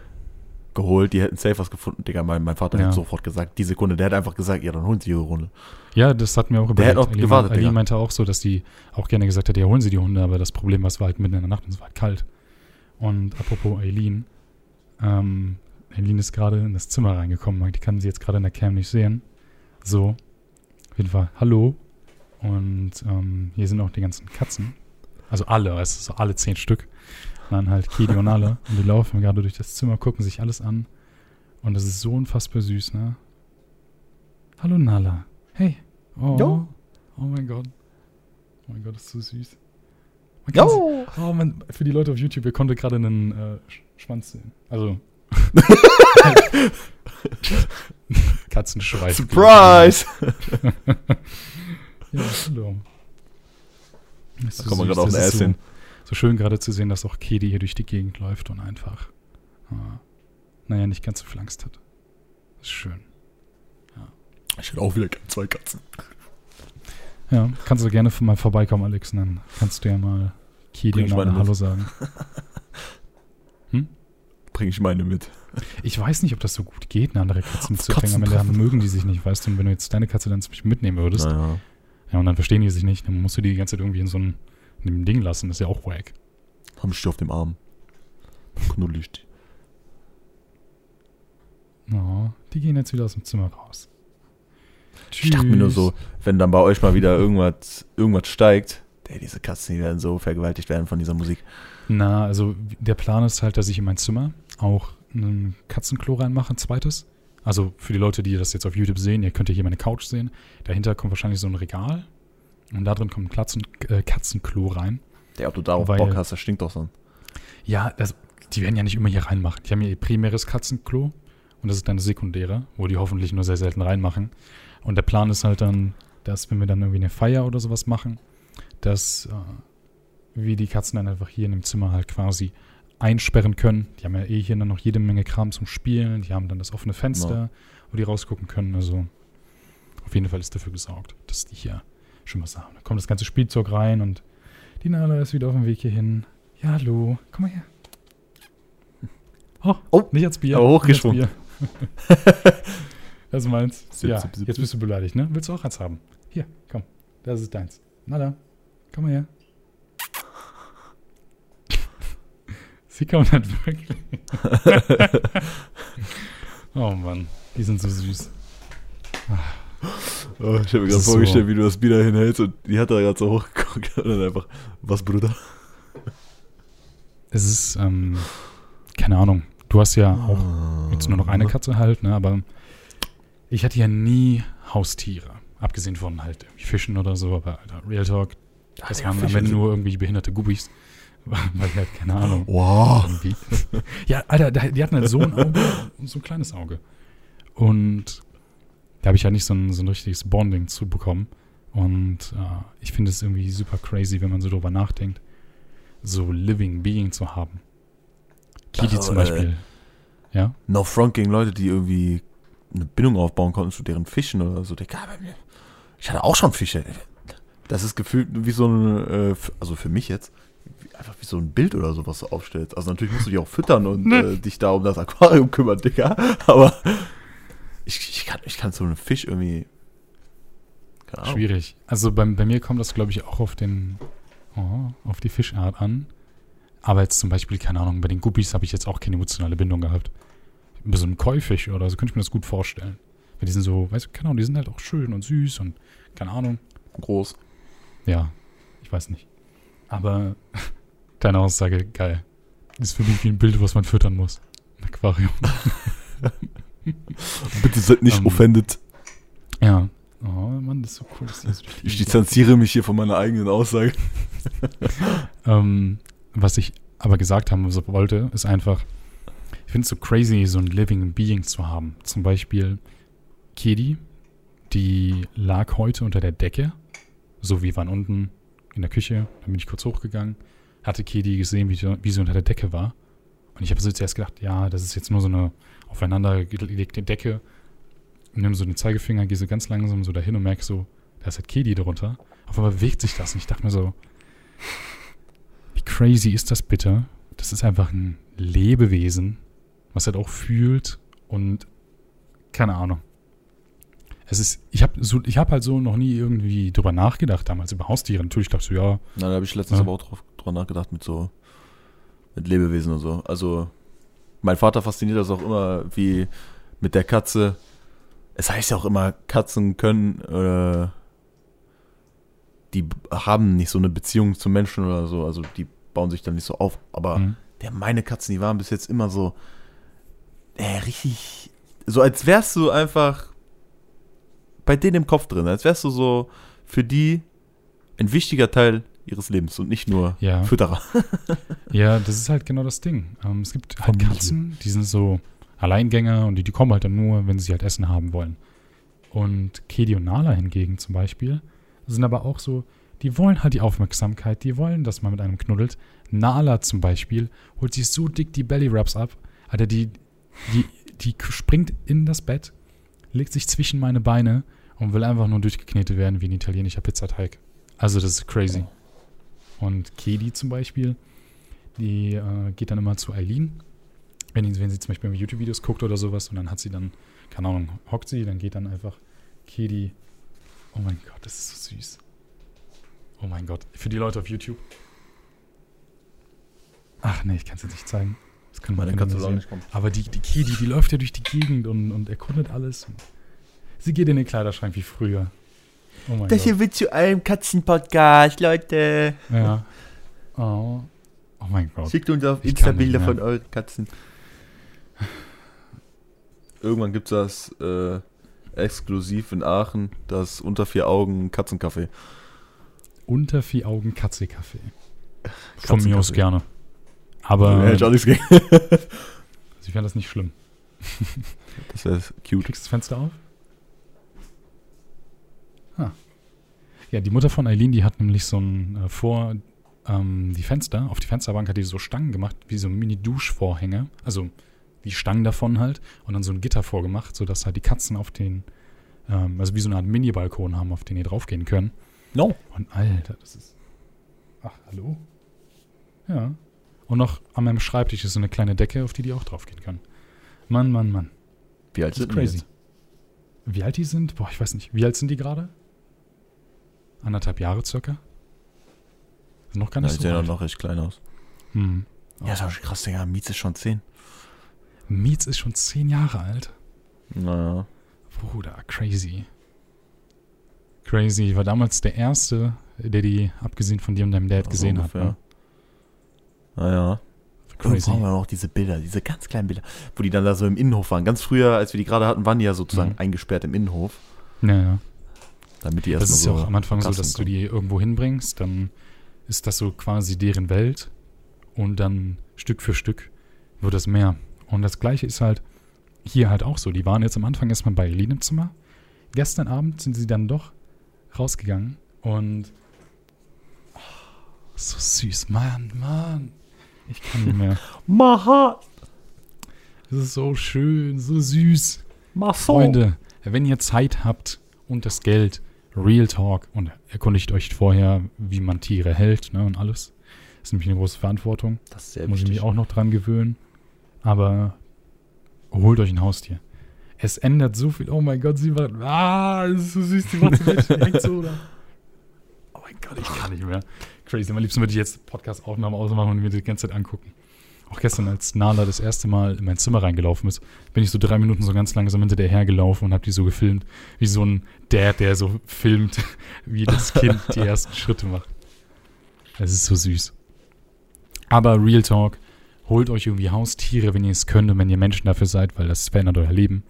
geholt, die hätten safe was gefunden. Digga, mein, mein Vater Ja. hätte sofort gesagt, die Sekunde, der hat einfach gesagt, ja, dann holen sie ihre Hunde. Ja, das hatten wir auch Der hat auch Ali, gewartet, Ali Digga. meinte auch so, dass die auch gerne gesagt hat, ja, holen sie die Hunde, aber das Problem war, es war halt mitten in der Nacht und es war halt kalt. Und apropos Eileen, ähm, Eileen ist gerade in das Zimmer reingekommen, die kann sie jetzt gerade in der Cam nicht sehen. So, auf jeden Fall, hallo. Und ähm, hier sind auch die ganzen Katzen. Also alle, es ist so alle zehn Stück. Dann halt Kedi und alle. Und die laufen gerade durch das Zimmer, gucken sich alles an. Und das ist so unfassbar süß, ne? Hallo Nala. Hey. Oh. Jo. Oh mein Gott. Oh mein Gott, das ist so süß. Man sie, oh man, für die Leute auf YouTube, ihr konntet gerade einen äh, Sch- Schwanz sehen. Also. [laughs] Katzenschweif. Surprise! [laughs] Ja, hallo. Da man süß, gerade auf den Ass hin. so schön gerade zu sehen, dass auch Kedi hier durch die Gegend läuft und einfach, ah, naja, nicht ganz so viel Angst hat. Das ist schön. Ich hätte auch wieder gerne zwei Katzen. Ja, kannst du gerne mal vorbeikommen, Alex, und dann kannst du ja mal Kedi und meine. Hallo sagen. [laughs] Bring ich meine mit. Ich weiß nicht, ob das so gut geht, eine andere Katze mitzubringen. Am Ende mögen die sich nicht, weißt du, und wenn du jetzt deine Katze dann zum Beispiel mitnehmen würdest, Naja. ja, und dann verstehen die sich nicht, dann musst du die die ganze Zeit irgendwie in so ein in dem Ding lassen, das ist ja auch wack. Hab ich die auf dem Arm. Knuddel ich die. Oh, die gehen jetzt wieder aus dem Zimmer raus. Ich dachte mir nur Tschüss. so, wenn dann bei euch mal wieder irgendwas, irgendwas steigt, ey, diese Katzen, die werden so vergewaltigt werden von dieser Musik. Na, also der Plan ist halt, dass ich in mein Zimmer auch ein Katzenklo reinmache, ein zweites. Also für die Leute, die das jetzt auf YouTube sehen, ihr könnt ja hier meine Couch sehen. Dahinter kommt wahrscheinlich so ein Regal. Und da drin kommt ein Katzen, äh, Katzenklo rein. Der, ob du darauf Weil- Bock hast, das stinkt doch so. Ja, das, die werden ja nicht immer hier reinmachen. Die haben ja ihr primäres Katzenklo und das ist dann das sekundäre, wo die hoffentlich nur sehr selten reinmachen. Und der Plan ist halt dann, dass wenn wir dann irgendwie eine Feier oder sowas machen, dass äh, wir die Katzen dann einfach hier in dem Zimmer halt quasi einsperren können. Die haben ja eh hier dann noch jede Menge Kram zum Spielen. Die haben dann das offene Fenster, wo die rausgucken können. Also auf jeden Fall ist dafür gesorgt, dass die hier schon was haben. Da kommt das ganze Spielzeug rein und die Nala ist wieder auf dem Weg hierhin. Ja, hallo. Komm mal her. Oh, Oh, nicht als Bier. aber hochgeschwungen. Bier. [laughs] das ist meins. Zip, ja, zip, zip, jetzt bist du beleidigt, ne? Willst du auch eins haben? Hier, komm. Das ist deins. Nala, komm mal her. [laughs] Sie kommt halt wirklich. [laughs] oh Mann, die sind so süß. Oh, ich habe mir gerade ist vorgestellt, so- wie du das Bier da hinhältst und die hat da gerade so hochgeguckt [laughs] und dann einfach, was Bruder? Es ist, ähm, keine Ahnung. Du hast ja auch jetzt nur noch eine Katze halt, ne? Aber ich hatte ja nie Haustiere. Abgesehen von halt irgendwie Fischen oder so, aber Alter, Real Talk, das ja, waren am Ende nur irgendwie behinderte Gubis. [laughs] Weil die halt, keine Ahnung. Wow. Irgendwie. [laughs] Ja, Alter, die hatten halt so ein Auge und so ein kleines Auge. Und da habe ich halt nicht so ein, so ein richtiges Bonding zu bekommen. Und äh, ich finde es irgendwie super crazy, wenn man so drüber nachdenkt, so Living Being zu haben. Kitty Also, zum äh, Beispiel. ja? No front gegen Leute, die irgendwie eine Bindung aufbauen konnten zu deren Fischen oder so. Ich hatte auch schon Fische. Das ist gefühlt wie so ein, äh, also für mich jetzt, einfach wie so ein Bild oder sowas so aufstellst. Also natürlich musst du die auch füttern und äh, dich da um das Aquarium kümmern, Digga. [laughs] Aber ich, ich, kann, ich kann so einen Fisch irgendwie. Keine Ahnung. Schwierig. Also bei, bei mir kommt das, glaube ich, auch auf den, oh, auf die Fischart an. Aber jetzt zum Beispiel, keine Ahnung, bei den Guppies habe ich jetzt auch keine emotionale Bindung gehabt. Bei so einem Keufisch oder so könnte ich mir das gut vorstellen. Weil die sind so, weißt du, keine Ahnung, die sind halt auch schön und süß und keine Ahnung. Groß. Ja, ich weiß nicht. Aber [laughs] deine Aussage, geil. Das ist für mich wie ein Bild, was man füttern muss. Ein Aquarium. [laughs] [laughs] Bitte seid nicht Ähm, offended. Ja. Oh Mann, das ist so cool. Ist Ich distanziere mich hier von meiner eigenen Aussage. [laughs] Ähm, was ich aber gesagt haben wollte, ist einfach, ich finde es so crazy, so ein Living Being zu haben. Zum Beispiel Kedi, die lag heute unter der Decke. So, wir waren unten in der Küche, dann bin ich kurz hochgegangen, hatte Kedi gesehen, wie sie unter der Decke war. Und ich habe so zuerst gedacht, ja, das ist jetzt nur so eine aufeinander gelegte Decke. Und nimm so den Zeigefinger, gehe so ganz langsam so dahin und merke so, da ist halt Kedi drunter. Auf einmal bewegt sich das und ich dachte mir so, wie crazy ist das bitte? Das ist einfach ein Lebewesen, was halt auch fühlt und keine Ahnung. Es ist, ich habe so, ich habe halt so noch nie irgendwie drüber nachgedacht damals über Haustiere. Natürlich dachte ich so, ja, Na, da habe ich letztens Ja. aber auch drauf, drüber nachgedacht mit so, mit Lebewesen und so. Also, mein Vater fasziniert das auch immer, wie mit der Katze. Es heißt ja auch immer, Katzen können, äh, die haben nicht so eine Beziehung zu Menschen oder so. Also, die bauen sich dann nicht so auf. Aber mhm. der, meine Katzen, die waren bis jetzt immer so, äh, richtig, so als wärst du einfach bei denen im Kopf drin, als wärst du so für die ein wichtiger Teil ihres Lebens und nicht nur ja. Fütterer. [laughs] Ja, das ist halt genau das Ding. Ähm, es gibt halt Familie. Katzen, die sind so Alleingänger und die, die kommen halt dann nur, wenn sie halt Essen haben wollen. Und Kedi und Nala hingegen zum Beispiel sind aber auch so, die wollen halt die Aufmerksamkeit, die wollen, dass man mit einem knuddelt. Nala zum Beispiel holt sich so dick die Belly Wraps ab, Alter, die, die, die springt in das Bett, legt sich zwischen meine Beine und will einfach nur durchgeknetet werden wie ein italienischer Pizzateig. Also das ist crazy. Und Kedi zum Beispiel, die äh, geht dann immer zu Eileen, wenn, wenn sie zum Beispiel YouTube-Videos guckt oder sowas und dann hat sie dann, keine Ahnung, hockt sie, dann geht dann einfach Kedi. Oh mein Gott, das ist so süß. Oh mein Gott, für die Leute auf YouTube. Ach nee, ich kann es jetzt nicht zeigen. Das können wir nicht sehen. nicht. Aber die, die Kedi, die läuft ja durch die Gegend und, und erkundet alles. Sie geht in den Kleiderschrank wie früher. Oh mein Gott. wird zu einem Katzenpodcast, Leute. Ja. Oh. oh mein Gott. Schickt uns auf Ich Insta kann nicht Bilder Bilder mehr. von euren Katzen. Irgendwann gibt es das äh, exklusiv in Aachen, das unter vier Augen Katzenkaffee. Unter vier Augen Katzekaffee. Von mir aus gerne. Aber Hätte ich auch nichts gegen. [laughs] also ich fände das nicht schlimm. Das wäre Du cute. kriegst das Fenster auf? Ah. Ja, die Mutter von Eileen, die hat nämlich so ein äh, vor ähm, die Fenster, auf die Fensterbank hat die so Stangen gemacht, wie so Mini-Duschvorhänge. Also die Stangen davon halt und dann so ein Gitter vorgemacht, sodass halt die Katzen auf den, ähm, also wie so eine Art Mini-Balkon haben, auf den die draufgehen können. No. Und Alter, das ist. Ach, hallo? Ja. Und noch an meinem Schreibtisch ist so eine kleine Decke, auf die die auch draufgehen können. Mann, Mann, Mann. Wie alt Das ist sind die crazy. jetzt? Wie alt die sind? Boah, ich weiß nicht. Wie alt sind die gerade? Anderthalb Jahre circa? Sind noch gar Ja, nicht die so auch alt. noch recht klein aus. Hm. Ja, ist auch schon krass, Digga. Mietz ist schon zehn. Mietz ist schon zehn Jahre alt. Naja. Bruder, crazy. Crazy. Ich war damals der Erste, der die, abgesehen von dir und deinem Dad, gesehen hat. Ne? Naja. Crazy. brauchen wir auch diese Bilder, diese ganz kleinen Bilder, wo die dann da so im Innenhof waren. Ganz früher, als wir die gerade hatten, waren die ja sozusagen Mhm. eingesperrt im Innenhof, Ja, ja. Damit die Das erstmal ist so ja auch am Anfang so, dass du die irgendwo hinbringst, dann ist das so quasi deren Welt und dann Stück für Stück wird das mehr. Und das gleiche ist halt hier halt auch so. Die waren jetzt am Anfang erstmal bei Eileen im Zimmer. Gestern Abend sind sie dann doch rausgegangen und oh, so süß, Mann, Mann. Ich kann nicht mehr. [laughs] Maha, Das ist so schön, so süß. Maso. Freunde, wenn ihr Zeit habt und das Geld, Real Talk und erkundigt euch vorher, wie man Tiere hält ne, und alles. Das ist nämlich eine große Verantwortung. Das ist sehr Muss ich mich wichtig. auch noch dran gewöhnen. Aber holt euch ein Haustier. Es ändert so viel. Oh mein Gott, sie macht. Ah, das ist so süß. Sie macht so direkt so, oder? Oh mein Gott, ich kann nicht mehr. Crazy. Am liebsten würde ich jetzt Podcast-Aufnahmen ausmachen und mir die ganze Zeit angucken. Auch gestern, als Nala das erste Mal in mein Zimmer reingelaufen ist, bin ich so drei Minuten so ganz langsam hinter der hergelaufen und habe die so gefilmt, wie so ein Dad, der so filmt, [laughs] wie das Kind die [laughs] ersten Schritte macht. Das ist so süß. Aber Real Talk, holt euch irgendwie Haustiere, wenn ihr es könnt und wenn ihr Menschen dafür seid, weil das verändert euer Leben.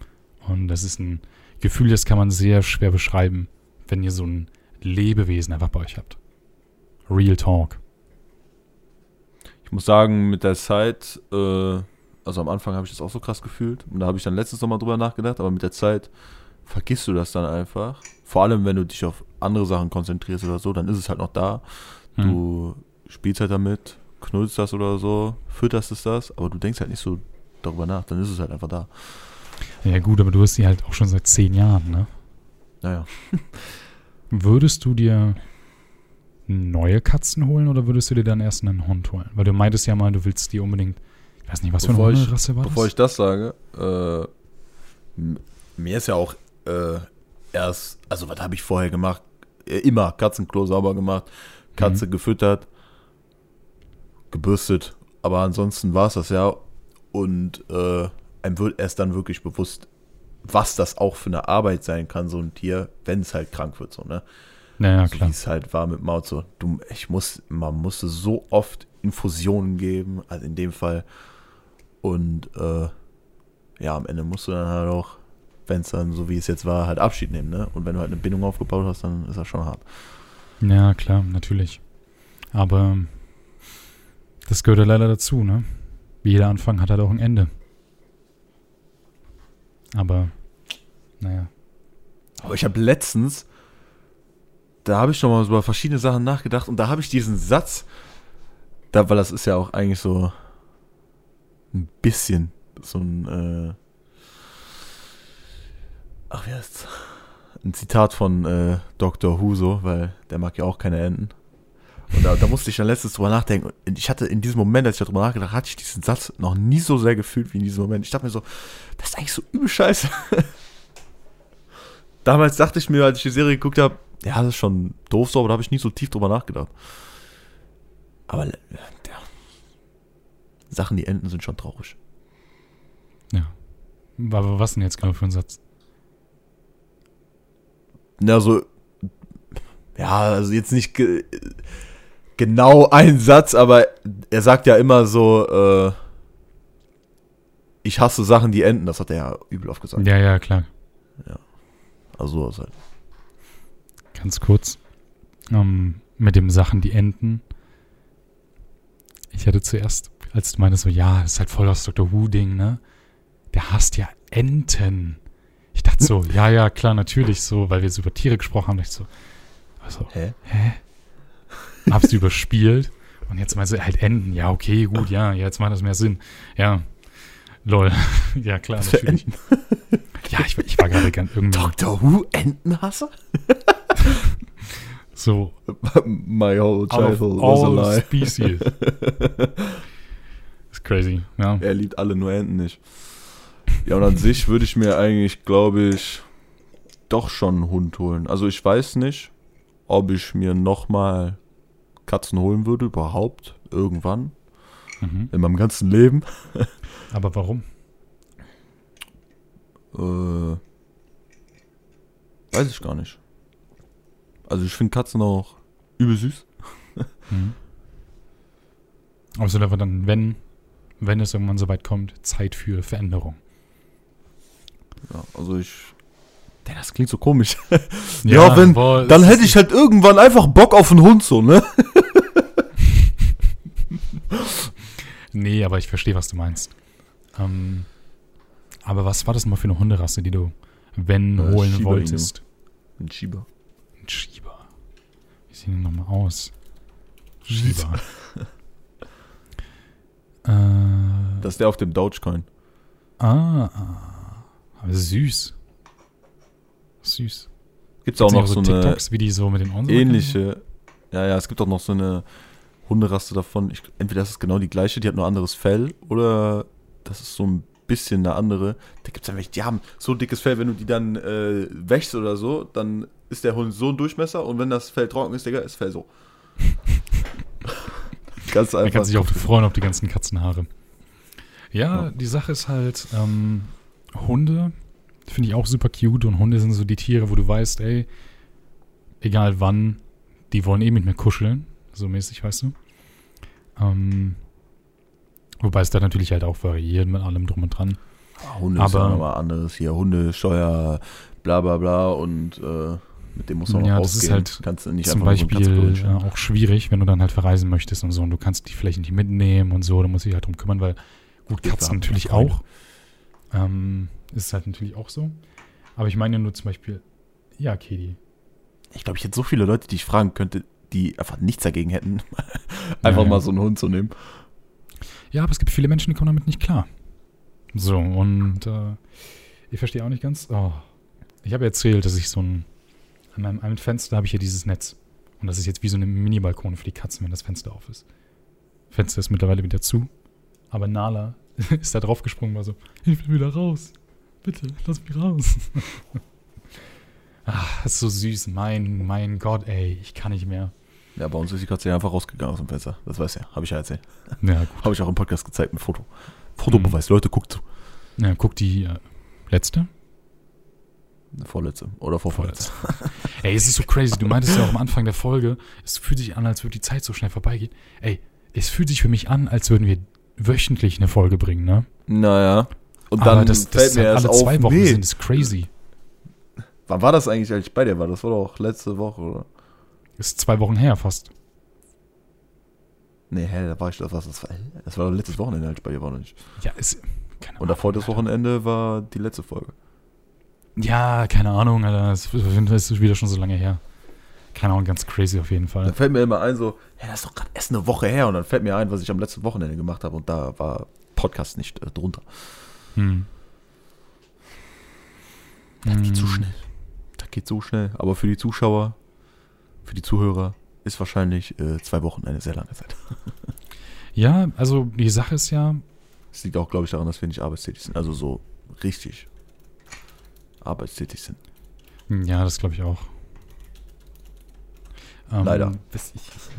Und das ist ein Gefühl, das kann man sehr schwer beschreiben, wenn ihr so ein Lebewesen einfach bei euch habt. Real Talk. Ich muss sagen, mit der Zeit, äh, also am Anfang habe ich das auch so krass gefühlt. Und da habe ich dann letztens nochmal drüber nachgedacht, aber mit der Zeit vergisst du das dann einfach. Vor allem, wenn du dich auf andere Sachen konzentrierst oder so, dann ist es halt noch da. Hm. Du spielst halt damit, knullst das oder so, fütterst es das, aber du denkst halt nicht so darüber nach, dann ist es halt einfach da. Ja gut, aber du hast die halt auch schon seit zehn Jahren, ne? Naja. [laughs] Würdest du dir neue Katzen holen oder würdest du dir dann erst einen Hund holen? Weil du meintest ja mal, du willst die unbedingt, ich weiß nicht, was Bevor für eine ich- Hunderasse war Bevor das? ich das sage, äh, mir ist ja auch äh, erst, also was habe ich vorher gemacht? Äh, immer Katzenklo sauber gemacht, Katze gefüttert, gebürstet, aber ansonsten war es das ja. Und äh, einem wird erst dann wirklich bewusst, was das auch für eine Arbeit sein kann, so ein Tier, wenn es halt krank wird, so, ne? Naja, so wie klar. es halt war mit Maut so. Du, ich muss, man musste so oft Infusionen geben, also in dem Fall. Und äh, ja, am Ende musst du dann halt auch, wenn es dann so wie es jetzt war, halt Abschied nehmen, ne? Und wenn du halt eine Bindung aufgebaut hast, dann ist das schon hart. Ja, klar, natürlich. Aber das gehört ja leider dazu, ne? Wie jeder Anfang hat halt auch ein Ende. Aber, naja. Aber ich habe letztens, da habe ich schon mal über verschiedene Sachen nachgedacht und da habe ich diesen Satz, da, weil das ist ja auch eigentlich so ein bisschen so ein, äh, ach wie heißt's? Ein Zitat von äh, Dr. Huso, weil der mag ja auch keine Enten. Und da, da musste ich dann letztens drüber nachdenken. Und ich hatte in diesem Moment, als ich darüber nachgedacht hatte ich diesen Satz noch nie so sehr gefühlt wie in diesem Moment. Ich dachte mir so, das ist eigentlich so übel scheiße. [laughs] Damals dachte ich mir, als ich die Serie geguckt habe, ja, das ist schon doof so, aber da habe ich nie so tief drüber nachgedacht. Aber äh, ja, Sachen, die enden, sind schon traurig. Aber was denn jetzt genau für ein Satz? Na, so, ja, also jetzt nicht ge genau ein Satz, aber er sagt ja immer so, äh, ich hasse Sachen, die enden. Das hat er ja übel oft gesagt. Ja, ja, klar. Also sowas halt. Ganz kurz. Ähm, mit den Sachen, die enden. Ich hatte zuerst, als du meintest so, ja, das ist halt voll das Dr. Who-Ding, ne? Der hasst ja Enten. Ich dachte so, [laughs] ja, ja, klar, natürlich so, weil wir so über Tiere gesprochen haben. dachte Ich so, also, Hä? hä? Hab's überspielt. Und jetzt meinst du halt Enten. Ja, okay, gut, ja, jetzt macht das mehr Sinn. Ja, lol. [laughs] ja, klar, natürlich. Ja, ich, ich war gerade ganz [laughs] irgendwie Doctor Who Entenhasser? [laughs] so My whole childhood was a lie. species. [laughs] ist crazy, ja. Er liebt alle, nur Enten nicht. Ja, und an sich würde ich mir eigentlich, glaube ich, doch schon einen Hund holen. Also ich weiß nicht, ob ich mir nochmal Katzen holen würde, überhaupt, irgendwann, Mhm. in meinem ganzen Leben. [laughs] Aber warum? Äh, weiß ich gar nicht. Also ich finde Katzen auch übel süß. Mhm. Aber es wird einfach dann, wenn, wenn es irgendwann so weit kommt, Zeit für Veränderung. Ja, also ich... Ja, das klingt so komisch. [laughs] Ja, wenn- boah, Dann hätte ich halt irgendwann einfach Bock auf einen Hund, so, ne? [laughs] Nee, aber ich verstehe, was du meinst. Ähm, aber was war das mal für eine Hunderasse, die du, wenn, Äh, holen Shiba wolltest? Ein Schieber. Ein Shiba. Wie sieht denn nochmal aus? Shiba. [laughs] äh, Das ist der auf dem Dogecoin. ah, ah, aber süß. Süß. Gibt's auch Gibt's noch so so eine TikToks, wie die so mit den ähnliche. Ja, ja, es gibt auch noch so eine Hunderasse davon. Ich, entweder das ist genau die gleiche, die hat nur anderes Fell, oder das ist so ein bisschen eine andere. Da gibt es ja welche, die haben so ein dickes Fell, wenn du die dann äh, wäschst oder so, dann ist der Hund so ein Durchmesser und wenn das Fell trocken ist, Digga, ist Fell so. [laughs] Ganz Man einfach. kann sich auch freuen auf die ganzen Katzenhaare. Ja, die Sache ist halt, ähm, Hunde finde ich auch super cute und Hunde sind so die Tiere, wo du weißt, ey, egal wann, die wollen eh mit mir kuscheln, so mäßig, weißt du. Ähm, wobei es da natürlich halt auch variiert mit allem drum und dran. Hunde ist Aber- ja nochmal anderes hier. Hunde, Steuer, bla bla bla und äh, mit dem muss man Ja, auch das ist halt Kannst nicht Zum so Beispiel äh, auch schwierig, wenn du dann halt verreisen möchtest und so und du kannst die vielleicht nicht mitnehmen und so, da musst du dich halt drum kümmern, weil gut, Katzen natürlich auch. Ähm, ist halt natürlich auch so. Aber ich meine nur zum Beispiel, ja, Katie. Ich glaube, ich hätte so viele Leute, die ich fragen könnte, die einfach nichts dagegen hätten, [laughs] einfach ja. mal so einen Hund zu nehmen. Ja, aber es gibt viele Menschen, die kommen damit nicht klar. So, und äh, ich verstehe auch nicht ganz. Oh, ich habe erzählt, dass ich so ein. An meinem einen Fenster habe ich hier dieses Netz. Und das ist jetzt wie so eine Mini-Balkon für die Katzen, wenn das Fenster auf ist. Fenster ist mittlerweile wieder zu. Aber Nala [laughs] ist da drauf gesprungen, war so: Ich will wieder raus. Bitte, lass mich raus. Ach, [laughs] das ist so süß. Mein, mein Gott, ey, ich kann nicht mehr. Ja, bei uns ist die Katze ja einfach rausgegangen aus dem Fenster. Das weiß ja, habe ich ja erzählt. Ja, gut. [laughs] Habe ich auch im Podcast gezeigt mit Foto. Fotobeweis, Leute, guckt zu. Ja, guck die äh, letzte. Vorletzte oder vorvorletzte. Ey, es ist so crazy. Du meintest ja auch am Anfang der Folge, es fühlt sich an, als würde die Zeit so schnell vorbeigehen. Ey, es fühlt sich für mich an, als würden wir wöchentlich eine Folge bringen, ne? Naja. Und Aber dann das, das fällt mir halt erst alle auf, zwei Wochen nee, sind, ist crazy. wann war das eigentlich, als ich bei dir war? Das war doch letzte Woche, oder? Ist zwei Wochen her fast. Nee, hä, da war ich, das war, das war, das war doch letztes Wochenende, als ich bei dir war, noch nicht? Ja, ist. Keine Und davor das Wochenende war die letzte Folge. Ja, keine Ahnung, Alter. Es ist wieder schon so lange her. Keine Ahnung, ganz crazy auf jeden Da Fall. fällt mir immer ein, so, hä, das ist doch gerade erst eine Woche her. Und dann fällt mir ein, was ich am letzten Wochenende gemacht habe. Und da war Podcast nicht äh, drunter. Hm. Das geht so Hm. schnell. Das geht so schnell. Aber für die Zuschauer, für die Zuhörer ist wahrscheinlich äh, zwei Wochen eine sehr lange Zeit. [laughs] Ja, also die Sache ist ja, Es liegt auch, glaube ich, daran, dass wir nicht arbeitstätig sind. Also so richtig arbeitstätig sind. Ja, das glaube ich auch. Ähm, Leider. Ich,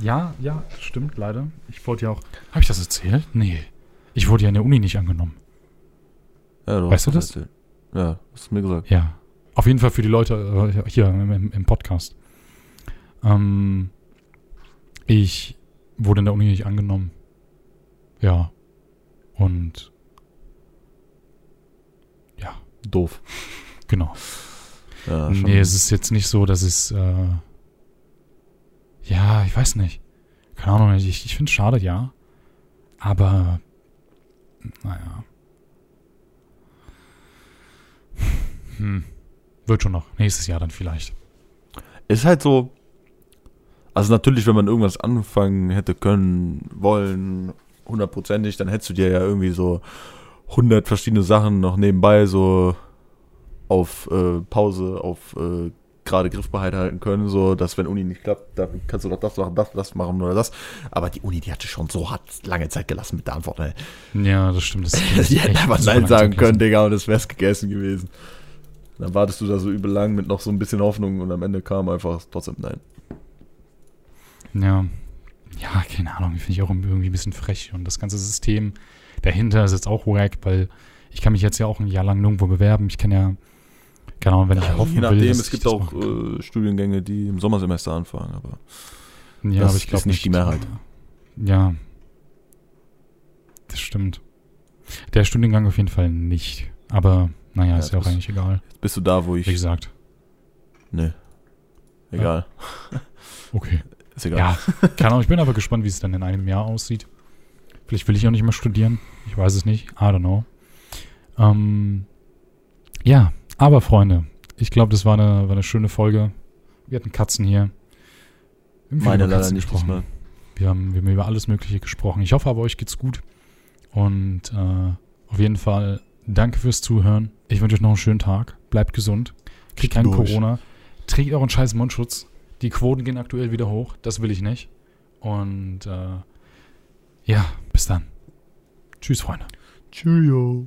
ja, ja, stimmt, leider. Ich wurde ja auch. Habe ich das erzählt? Nee. Ich wurde ja in der Uni nicht angenommen. Ja, du Weißt du das? erzählt. Ja, hast du mir gesagt. Ja. Auf jeden Fall für die Leute äh, hier im, im- im Podcast. Ähm, ich wurde in der Uni nicht angenommen. Ja. Und ja, Doof. Genau. Ja. Nee, es ist jetzt nicht so, dass es. Äh, ja, ich weiß nicht. Keine Ahnung, ich, ich finde es schade, ja. Aber. Naja. Hm. Wird schon noch. Nächstes Jahr dann vielleicht. ist halt so. Also natürlich, wenn man irgendwas anfangen hätte können, wollen, hundertprozentig, dann hättest du dir ja irgendwie so 100 verschiedene Sachen noch nebenbei so auf äh, Pause, auf äh, gerade Griffbereit halten können, so dass wenn Uni nicht klappt, dann kannst du doch das machen, das, das machen oder das. Aber die Uni, die hatte schon so hart lange Zeit gelassen mit der Antwort. Ey. Ja, das stimmt. Das [laughs] Die hätten einfach Nein sagen können. Digga, und es wär's gegessen gewesen. Dann wartest du da so übel lang mit noch so ein bisschen Hoffnung und am Ende kam einfach trotzdem Nein. Ja. Ja, keine Ahnung. Finde ich auch irgendwie ein bisschen frech. Und das ganze System dahinter ist jetzt auch wack, weil ich kann mich jetzt ja auch ein Jahr lang nirgendwo bewerben. Ich kann ja, Ahnung, wenn ich hoffen Je nachdem, will, es gibt auch äh, Studiengänge, die im Sommersemester anfangen, aber Ja, Das aber ich glaube nicht die Mehrheit. Ja. Das stimmt. Der Studiengang auf jeden Fall nicht. Aber naja, Ja, ist ja auch eigentlich egal. jetzt bist du da, wo Wie ich. gesagt. Nee. Egal. [laughs] Okay. Ist egal. Ja, [laughs] keine Ahnung. Ich bin aber gespannt, wie es dann in einem Jahr aussieht. Vielleicht will ich auch nicht mehr studieren. Ich weiß es nicht. I don't know. Ähm, ja, aber Freunde, ich glaube, das war eine, war eine schöne Folge. Wir hatten Katzen hier. Irgendwie Meine leider Katzen nicht gesprochen. Wir haben, wir haben über alles Mögliche gesprochen. Ich hoffe aber, euch geht's gut. Und äh, auf jeden Fall danke fürs Zuhören. Ich wünsche euch noch einen schönen Tag. Bleibt gesund. Kriegt keinen Durch. Corona. Trägt euren scheiß Mundschutz. Die Quoten gehen aktuell wieder hoch. Das will ich nicht. Und äh, ja, bis dann. Tschüss, Freunde. Cheerio.